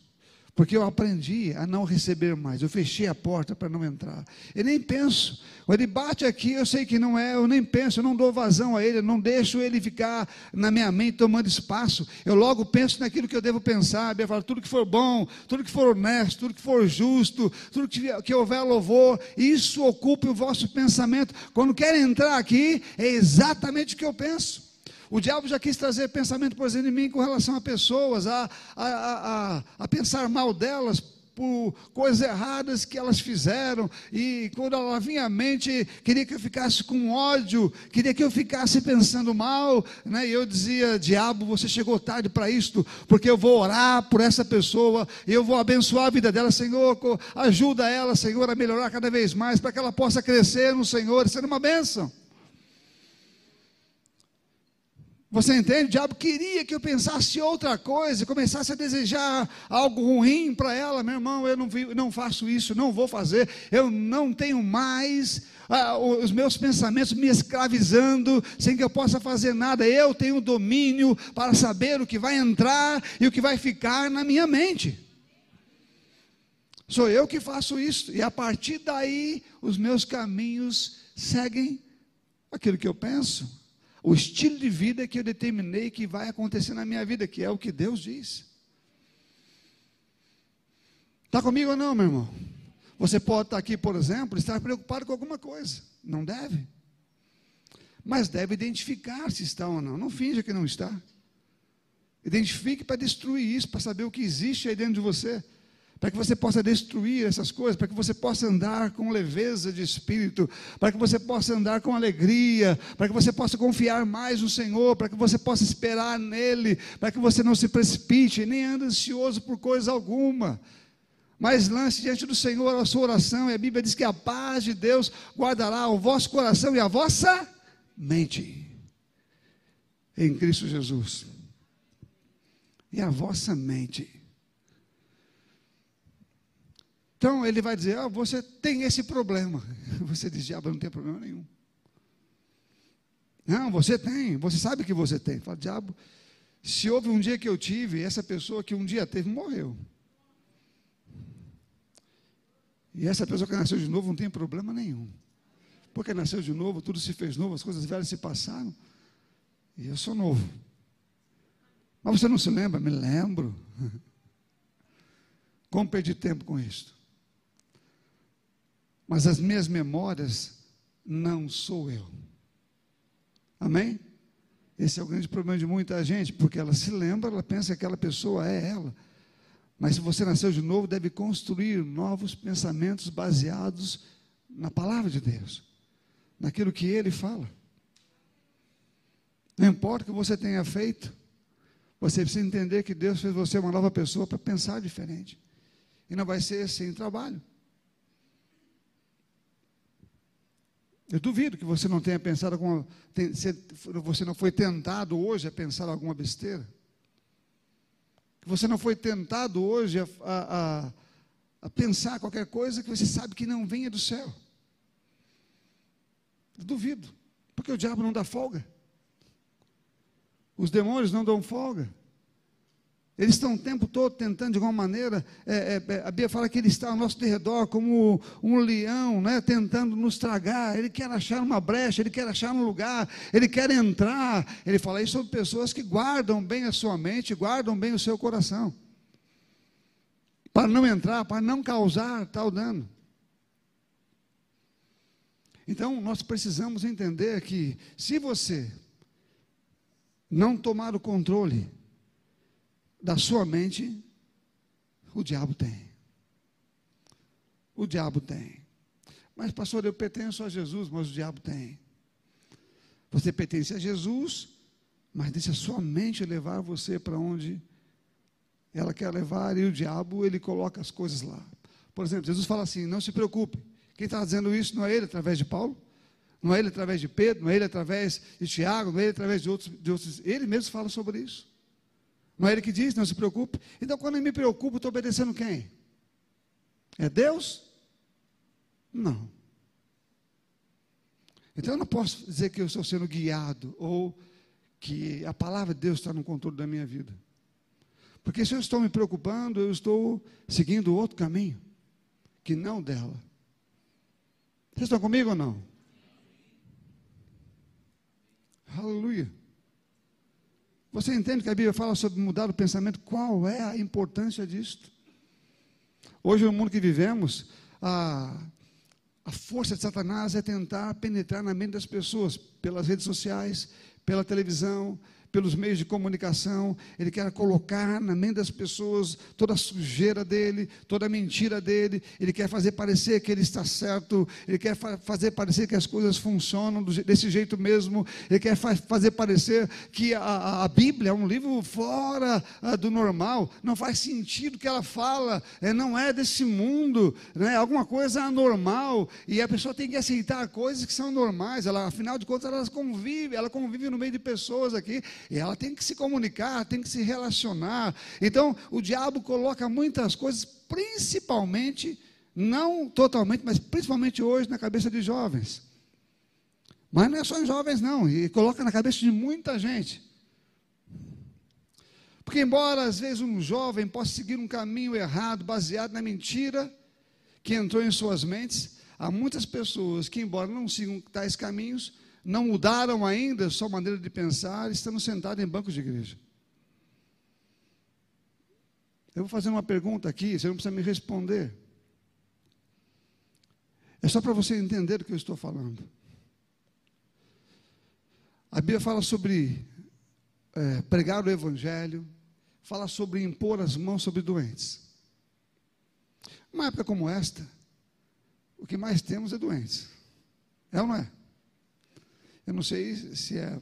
Porque eu aprendi a não receber mais. Eu fechei a porta para não entrar. Eu nem penso. Ele bate aqui, eu sei que não é. Eu nem penso, eu não dou vazão a ele. Eu não deixo ele ficar na minha mente tomando espaço. Eu logo penso naquilo que eu devo pensar. Eu falo, tudo que for bom, tudo que for honesto, tudo que for justo, tudo que, que houver louvor. Isso ocupe o vosso pensamento. Quando quer entrar aqui, é exatamente o que eu penso. O diabo já quis trazer pensamento, por exemplo, em mim com relação a pessoas, a, a, a, a pensar mal delas por coisas erradas que elas fizeram, e quando ela vinha à mente, queria que eu ficasse com ódio, queria que eu ficasse pensando mal, né? e eu dizia: Diabo, você chegou tarde para isto, porque eu vou orar por essa pessoa, eu vou abençoar a vida dela, Senhor, ajuda ela, Senhor, a melhorar cada vez mais, para que ela possa crescer no Senhor, ser uma bênção. Você entende? O diabo queria que eu pensasse outra coisa, começasse a desejar algo ruim para ela. Meu irmão, eu não, não, faço isso, não vou fazer. Eu não tenho mais ah, os meus pensamentos me escravizando, sem que eu possa fazer nada. Eu tenho domínio para saber o que vai entrar e o que vai ficar na minha mente. Sou eu que faço isso, e a partir daí os meus caminhos seguem aquilo que eu penso o estilo de vida que eu determinei que vai acontecer na minha vida, que é o que Deus diz. Está comigo ou não, meu irmão? Você pode estar aqui, por exemplo, estar preocupado com alguma coisa. Não deve. Mas deve identificar se está ou não. Não finja que não está. Identifique para destruir isso, para saber o que existe aí dentro de você para que você possa destruir essas coisas, para que você possa andar com leveza de espírito, para que você possa andar com alegria, para que você possa confiar mais no Senhor, para que você possa esperar nele, para que você não se precipite, nem ande ansioso por coisa alguma. Mas lance diante do Senhor a sua oração, e a Bíblia diz que a paz de Deus guardará o vosso coração e a vossa mente em Cristo Jesus. E a vossa mente então ele vai dizer: ah, você tem esse problema. Você diz: diabo, não tem problema nenhum. Não, você tem, você sabe que você tem. Fala, diabo, se houve um dia que eu tive, essa pessoa que um dia teve morreu. E essa pessoa que nasceu de novo não tem problema nenhum. Porque nasceu de novo, tudo se fez novo, as coisas velhas se passaram. E eu sou novo. Mas você não se lembra? Me lembro. Como perdi tempo com isso? Mas as minhas memórias não sou eu. Amém? Esse é o grande problema de muita gente, porque ela se lembra, ela pensa que aquela pessoa é ela. Mas se você nasceu de novo, deve construir novos pensamentos baseados na palavra de Deus, naquilo que ele fala. Não importa o que você tenha feito, você precisa entender que Deus fez você uma nova pessoa para pensar diferente. E não vai ser sem trabalho. Eu duvido que você não tenha pensado alguma. Você não foi tentado hoje a pensar alguma besteira. Que você não foi tentado hoje a, a, a pensar qualquer coisa que você sabe que não venha do céu. Eu duvido. Porque o diabo não dá folga. Os demônios não dão folga. Eles estão o tempo todo tentando, de alguma maneira, é, é, a Bíblia fala que ele está ao nosso redor como um leão, né, tentando nos tragar. Ele quer achar uma brecha, ele quer achar um lugar, ele quer entrar. Ele fala isso sobre pessoas que guardam bem a sua mente, guardam bem o seu coração, para não entrar, para não causar tal dano. Então, nós precisamos entender que, se você não tomar o controle, da sua mente, o diabo tem. O diabo tem. Mas, pastor, eu pertenço a Jesus, mas o diabo tem. Você pertence a Jesus, mas deixa a sua mente levar você para onde ela quer levar, e o diabo, ele coloca as coisas lá. Por exemplo, Jesus fala assim: não se preocupe. Quem está dizendo isso não é ele através de Paulo, não é ele através de Pedro, não é ele através de Tiago, não é ele através de outros, de outros. Ele mesmo fala sobre isso. Não é ele que diz, não se preocupe. Então, quando eu me preocupo, estou obedecendo quem? É Deus? Não. Então, eu não posso dizer que eu estou sendo guiado ou que a palavra de Deus está no controle da minha vida. Porque se eu estou me preocupando, eu estou seguindo outro caminho, que não dela. Vocês estão comigo ou não? Aleluia. Você entende que a Bíblia fala sobre mudar o pensamento? Qual é a importância disto? Hoje, no mundo que vivemos, a, a força de Satanás é tentar penetrar na mente das pessoas pelas redes sociais, pela televisão, pelos meios de comunicação, ele quer colocar na mente das pessoas toda a sujeira dele, toda a mentira dele, ele quer fazer parecer que ele está certo, ele quer fa fazer parecer que as coisas funcionam desse jeito mesmo, ele quer fa fazer parecer que a, a, Bíblia é um livro fora a, ah, do normal, não faz sentido que ela fala, é, não é desse mundo, né, alguma coisa anormal, e a pessoa tem que aceitar coisas que são normais, ela, afinal de contas, ela convive, ela convive no meio de pessoas aqui, ela tem que se comunicar, tem que se relacionar. Então, o diabo coloca muitas coisas, principalmente, não totalmente, mas principalmente hoje na cabeça de jovens. Mas não é só em jovens, não, e coloca na cabeça de muita gente. Porque, embora às vezes um jovem possa seguir um caminho errado, baseado na mentira que entrou em suas mentes, há muitas pessoas que, embora não sigam tais caminhos, não mudaram ainda sua maneira de pensar, estando sentados em bancos de igreja. Eu vou fazer uma pergunta aqui, você não precisa me responder. É só para você entender o que eu estou falando. A Bíblia fala sobre é, pregar o Evangelho, fala sobre impor as mãos sobre doentes. Uma época como esta, o que mais temos é doentes. É ou não é? Eu não sei se é,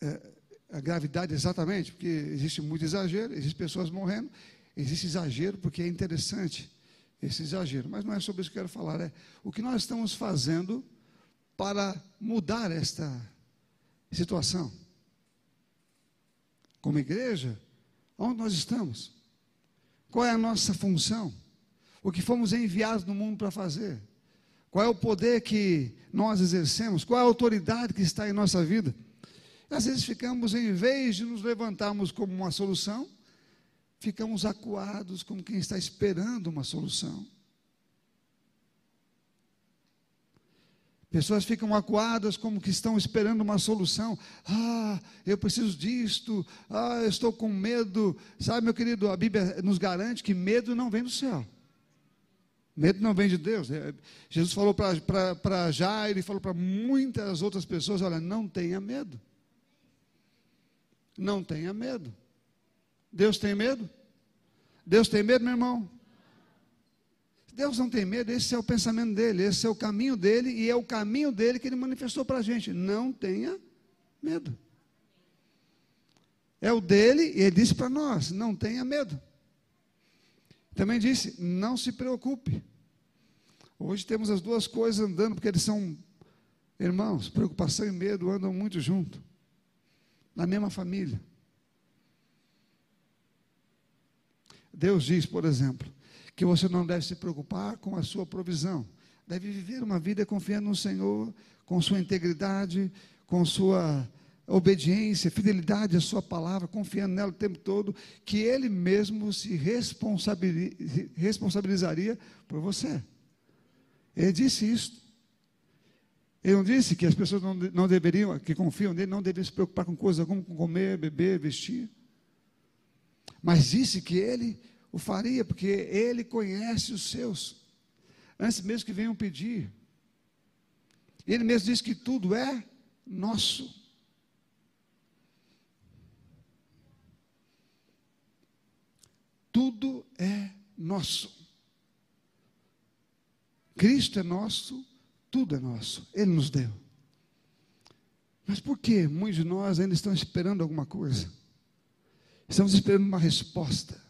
é a gravidade exatamente, porque existe muito exagero, existem pessoas morrendo, existe exagero porque é interessante esse exagero, mas não é sobre isso que eu quero falar, é o que nós estamos fazendo para mudar esta situação. Como igreja, onde nós estamos? Qual é a nossa função? O que fomos enviados no mundo para fazer? Qual é o poder que nós exercemos? Qual é a autoridade que está em nossa vida? Às vezes ficamos, em vez de nos levantarmos como uma solução, ficamos acuados como quem está esperando uma solução. Pessoas ficam acuadas como que estão esperando uma solução. Ah, eu preciso disto. Ah, eu estou com medo. Sabe, meu querido, a Bíblia nos garante que medo não vem do céu. Medo não vem de Deus. É, Jesus falou para Jair e falou para muitas outras pessoas: olha, não tenha medo. Não tenha medo. Deus tem medo? Deus tem medo, meu irmão? Deus não tem medo, esse é o pensamento dele, esse é o caminho dele, e é o caminho dele que ele manifestou para a gente. Não tenha medo. É o dele, e ele disse para nós: não tenha medo. Também disse: não se preocupe. Hoje temos as duas coisas andando, porque eles são irmãos. Preocupação e medo andam muito junto, na mesma família. Deus diz, por exemplo, que você não deve se preocupar com a sua provisão. Deve viver uma vida confiando no Senhor, com sua integridade, com sua obediência, fidelidade à Sua palavra, confiando nela o tempo todo, que Ele mesmo se responsabilizaria por você. Ele disse isso. Ele não disse que as pessoas não, não deveriam, que confiam nele, não deveriam se preocupar com coisa alguma, com comer, beber, vestir. Mas disse que ele o faria, porque ele conhece os seus, antes mesmo que venham pedir. Ele mesmo disse que tudo é nosso. Tudo é nosso. Cristo é nosso, tudo é nosso. Ele nos deu. Mas por que muitos de nós ainda estão esperando alguma coisa? Estamos esperando uma resposta.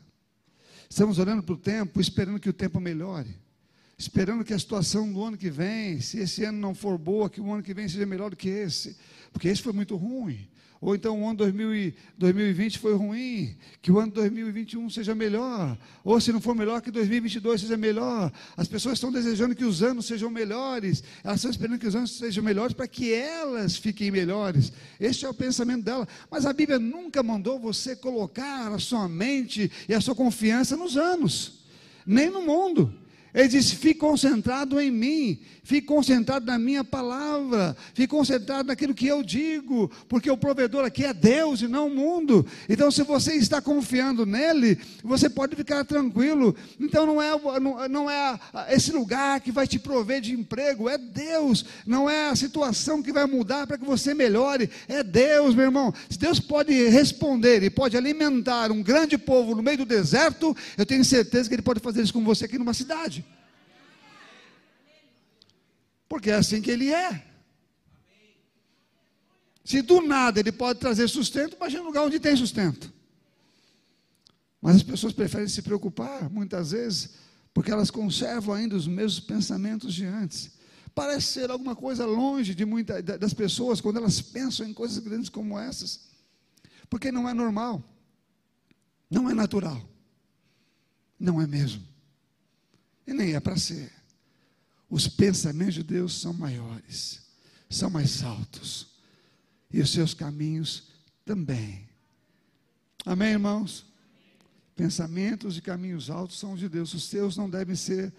Estamos olhando para o tempo, esperando que o tempo melhore. Esperando que a situação do ano que vem, se esse ano não for boa, que o ano que vem seja melhor do que esse. Porque esse foi muito ruim. Ou então o ano 2020 foi ruim, que o ano 2021 seja melhor. Ou se não for melhor, que 2022 seja melhor. As pessoas estão desejando que os anos sejam melhores. Elas estão esperando que os anos sejam melhores para que elas fiquem melhores. Este é o pensamento dela. Mas a Bíblia nunca mandou você colocar a sua mente e a sua confiança nos anos, nem no mundo. Ele disse: fique concentrado em mim, fique concentrado na minha palavra, fique concentrado naquilo que eu digo, porque o provedor aqui é Deus e não o mundo. Então, se você está confiando nele, você pode ficar tranquilo. Então, não é, não, é esse lugar que vai te prover de emprego, é Deus, não é a situação que vai mudar para que você melhore, é Deus, meu irmão. Se Deus pode responder e pode alimentar um grande povo no meio do deserto, eu tenho certeza que Ele pode fazer isso com você aqui numa cidade. Porque é assim que ele é. Se do nada ele pode trazer sustento, imagina um lugar onde tem sustento. Mas as pessoas preferem se preocupar, muitas vezes, porque elas conservam ainda os mesmos pensamentos de antes. Parece ser alguma coisa longe de muita, das pessoas quando elas pensam em coisas grandes como essas. Porque não é normal. Não é natural. Não é mesmo. E nem é para ser os pensamentos de Deus são maiores, são mais altos, e os seus caminhos também. Amém, irmãos? Pensamentos e caminhos altos são os de Deus, os seus não devem ser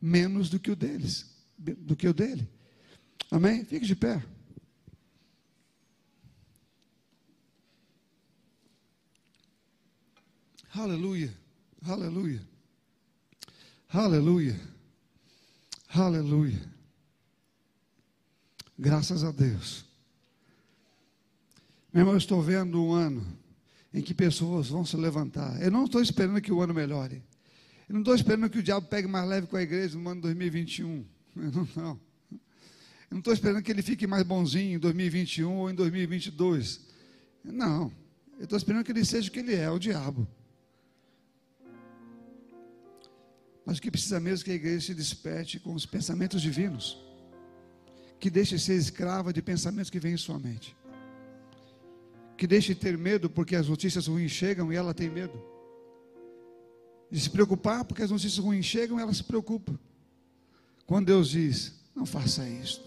menos do que o deles, do que o dele. Amém? Fique de pé. Aleluia, aleluia, aleluia. Aleluia. Graças a Deus. Meu irmão, eu estou vendo um ano em que pessoas vão se levantar. Eu não estou esperando que o ano melhore. Eu não estou esperando que o diabo pegue mais leve com a igreja no ano 2021. Eu não, não. Eu não estou esperando que ele fique mais bonzinho em 2021 ou em 2022. Não. Eu estou esperando que ele seja o que ele é, o diabo. Mas o que precisa mesmo é que a igreja se desperte com os pensamentos divinos. Que deixe de ser escrava de pensamentos que vêm em sua mente. Que deixe de ter medo porque as notícias ruins chegam e ela tem medo. De se preocupar porque as notícias ruins chegam e ela se preocupa. Quando Deus diz: Não faça isto.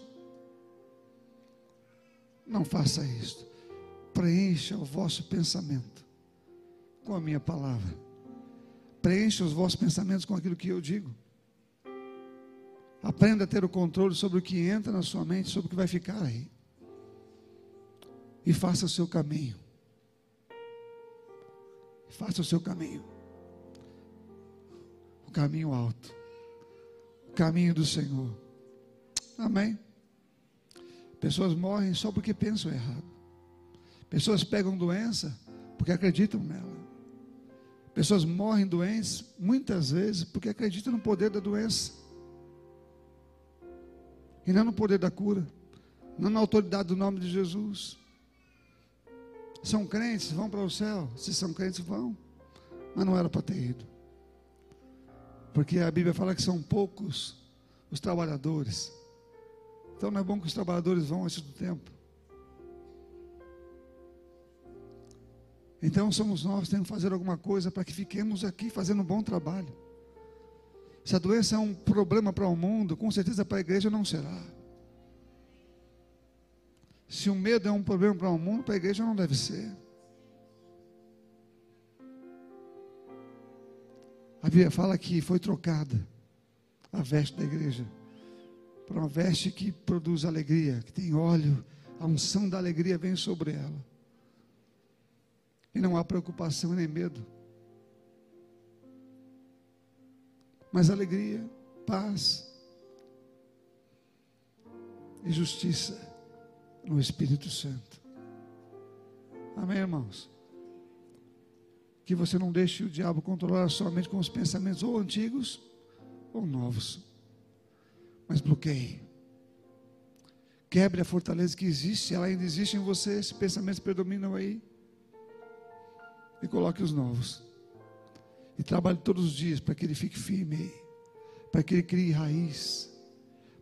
Não faça isto. Preencha o vosso pensamento com a minha palavra Preencha os vossos pensamentos com aquilo que eu digo. Aprenda a ter o controle sobre o que entra na sua mente, sobre o que vai ficar aí. E faça o seu caminho. Faça o seu caminho. O caminho alto. O caminho do Senhor. Amém. Pessoas morrem só porque pensam errado. Pessoas pegam doença porque acreditam nela. Pessoas morrem doentes, muitas vezes, porque acreditam no poder da doença. E não no poder da cura. Não na autoridade do nome de Jesus. São crentes, vão para o céu. Se são crentes, vão. Mas não era para ter ido. Porque a Bíblia fala que são poucos os trabalhadores. Então não é bom que os trabalhadores vão antes do tempo. Então somos nós temos que fazer alguma coisa para que fiquemos aqui fazendo um bom trabalho. Se a doença é um problema para o mundo, com certeza para a igreja não será. Se o medo é um problema para o mundo, para a igreja não deve ser. A Bíblia fala que foi trocada a veste da igreja para uma veste que produz alegria, que tem óleo, a unção da alegria vem sobre ela. E não há preocupação nem medo. Mas alegria, paz e justiça no Espírito Santo. Amém, irmãos? Que você não deixe o diabo controlar somente com os pensamentos ou antigos ou novos. Mas bloqueie. Quebre a fortaleza que existe, ela ainda existe em você, esses pensamentos predominam aí. E coloque os novos. E trabalhe todos os dias para que ele fique firme. Para que ele crie raiz.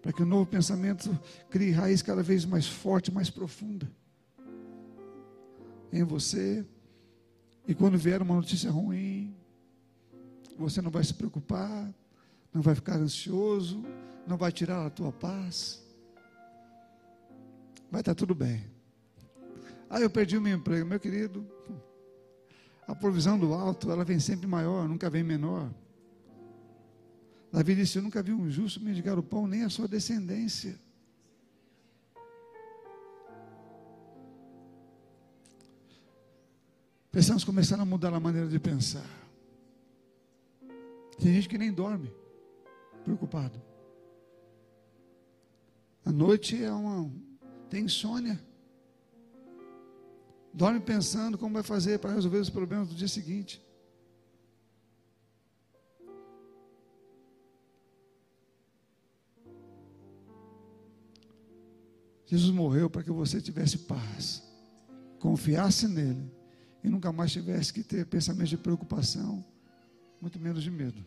Para que o novo pensamento crie raiz cada vez mais forte, mais profunda. Em você. E quando vier uma notícia ruim, você não vai se preocupar, não vai ficar ansioso, não vai tirar a tua paz. Vai estar tudo bem. Ah, eu perdi o meu emprego, meu querido. A provisão do alto, ela vem sempre maior, nunca vem menor. Davi disse: Eu nunca vi um justo mendigar o pão, nem a sua descendência. Precisamos começar a mudar a maneira de pensar. Tem gente que nem dorme, preocupado. A noite é uma. tem insônia. Dorme pensando como vai fazer para resolver os problemas do dia seguinte. Jesus morreu para que você tivesse paz, confiasse nele e nunca mais tivesse que ter pensamentos de preocupação, muito menos de medo.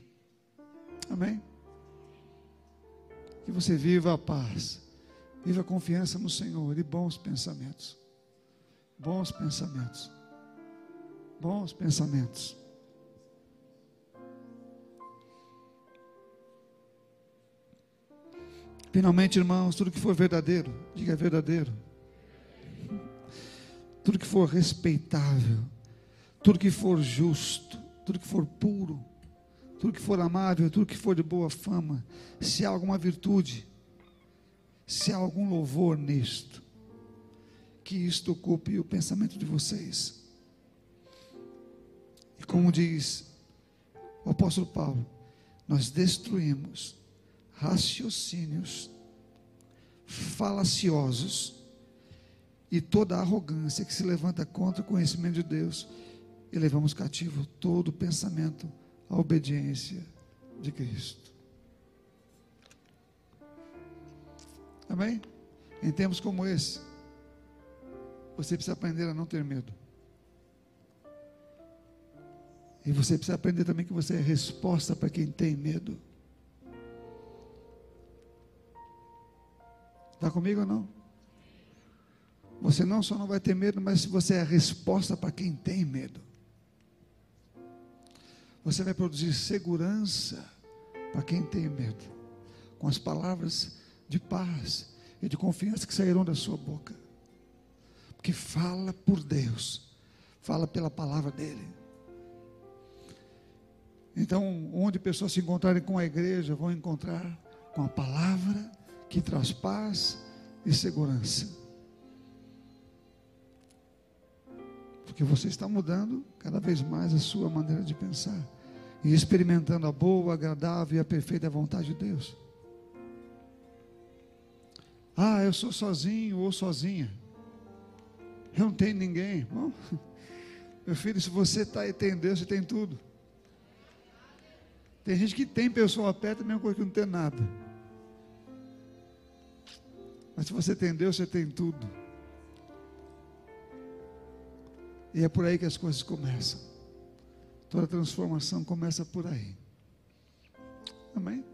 Amém? Que você viva a paz Viva a confiança no Senhor e bons pensamentos. Bons pensamentos. Bons pensamentos. Finalmente, irmãos, tudo que for verdadeiro, diga verdadeiro. Tudo que for respeitável, tudo que for justo, tudo que for puro, tudo que for amável, tudo que for de boa fama, se há alguma virtude, se há algum louvor nisto, que isto ocupe o pensamento de vocês. E como diz o apóstolo Paulo, nós destruímos raciocínios falaciosos e toda arrogância que se levanta contra o conhecimento de Deus e levamos cativo todo pensamento à obediência de Cristo. Amém? Em tempos como esse, você precisa aprender a não ter medo. E você precisa aprender também que você é resposta para quem tem medo. Está comigo ou não? Você não só não vai ter medo, mas você é a resposta para quem tem medo. Você vai produzir segurança para quem tem medo. Com as palavras de paz e de confiança que sairão da sua boca. Porque fala por Deus, fala pela palavra dEle. Então, onde pessoas se encontrarem com a igreja, vão encontrar com a palavra que traz paz e segurança. Porque você está mudando cada vez mais a sua maneira de pensar e experimentando a boa, agradável e a perfeita vontade de Deus. Ah, eu sou sozinho ou sozinha. Não tenho ninguém. Irmão, meu filho, se você está aí, tem Deus, você tem tudo. Tem gente que tem pessoa perto, a mesma coisa que não tem nada. Mas se você tem Deus, você tem tudo. E é por aí que as coisas começam. Toda transformação começa por aí. Amém?